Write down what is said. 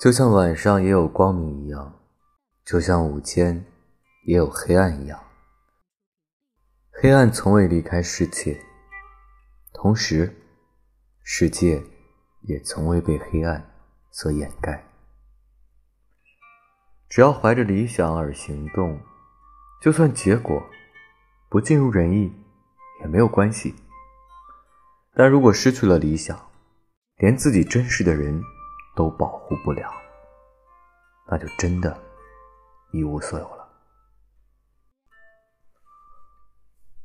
就像晚上也有光明一样，就像午间也有黑暗一样。黑暗从未离开世界，同时，世界也从未被黑暗所掩盖。只要怀着理想而行动，就算结果不尽如人意，也没有关系。但如果失去了理想，连自己真实的人都保护不了，那就真的一无所有了。